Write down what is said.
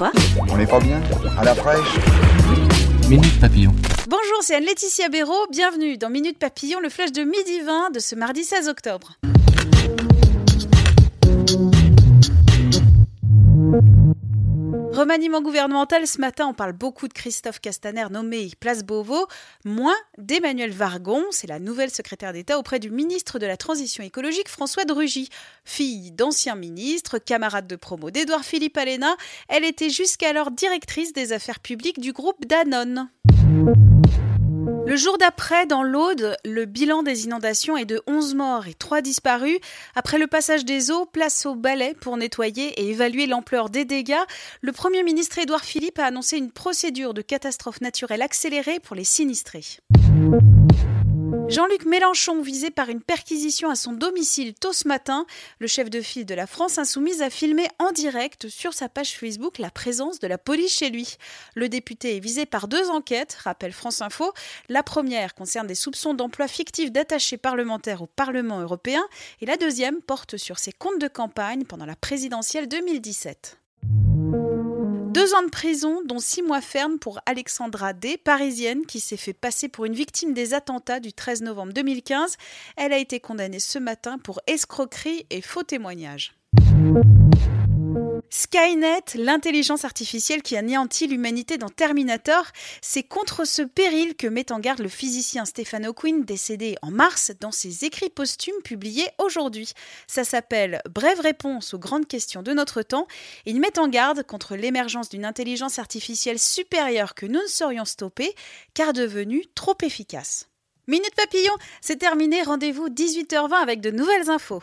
Quoi? On n'est pas bien À la fraîche Minute Papillon. Bonjour, c'est Anne-Laetitia Béraud. Bienvenue dans Minute Papillon, le flash de midi 20 de ce mardi 16 octobre. Remaniement gouvernemental, ce matin, on parle beaucoup de Christophe Castaner nommé Place Beauvau, moins d'Emmanuel Vargon, c'est la nouvelle secrétaire d'État auprès du ministre de la Transition écologique François de. Fille d'ancien ministre, camarade de promo d'Édouard Philippe Alena, elle était jusqu'alors directrice des affaires publiques du groupe Danone. Jour d'après, dans l'Aude, le bilan des inondations est de 11 morts et 3 disparus. Après le passage des eaux, place au balai pour nettoyer et évaluer l'ampleur des dégâts. Le Premier ministre Édouard Philippe a annoncé une procédure de catastrophe naturelle accélérée pour les sinistrés. Jean-Luc Mélenchon, visé par une perquisition à son domicile tôt ce matin, le chef de file de la France Insoumise a filmé en direct sur sa page Facebook la présence de la police chez lui. Le député est visé par deux enquêtes, rappelle France Info. La première concerne des soupçons d'emploi fictif d'attachés parlementaires au Parlement européen et la deuxième porte sur ses comptes de campagne pendant la présidentielle 2017. Deux ans de prison, dont six mois ferme pour Alexandra D, parisienne, qui s'est fait passer pour une victime des attentats du 13 novembre 2015. Elle a été condamnée ce matin pour escroquerie et faux témoignage. Skynet, l'intelligence artificielle qui anéantit l'humanité dans Terminator, c'est contre ce péril que met en garde le physicien Stephen Hawking, décédé en mars, dans ses écrits posthumes publiés aujourd'hui. Ça s'appelle Brève réponse aux grandes questions de notre temps. Il met en garde contre l'émergence d'une intelligence artificielle supérieure que nous ne saurions stopper, car devenue trop efficace. Minute Papillon, c'est terminé. Rendez-vous 18h20 avec de nouvelles infos.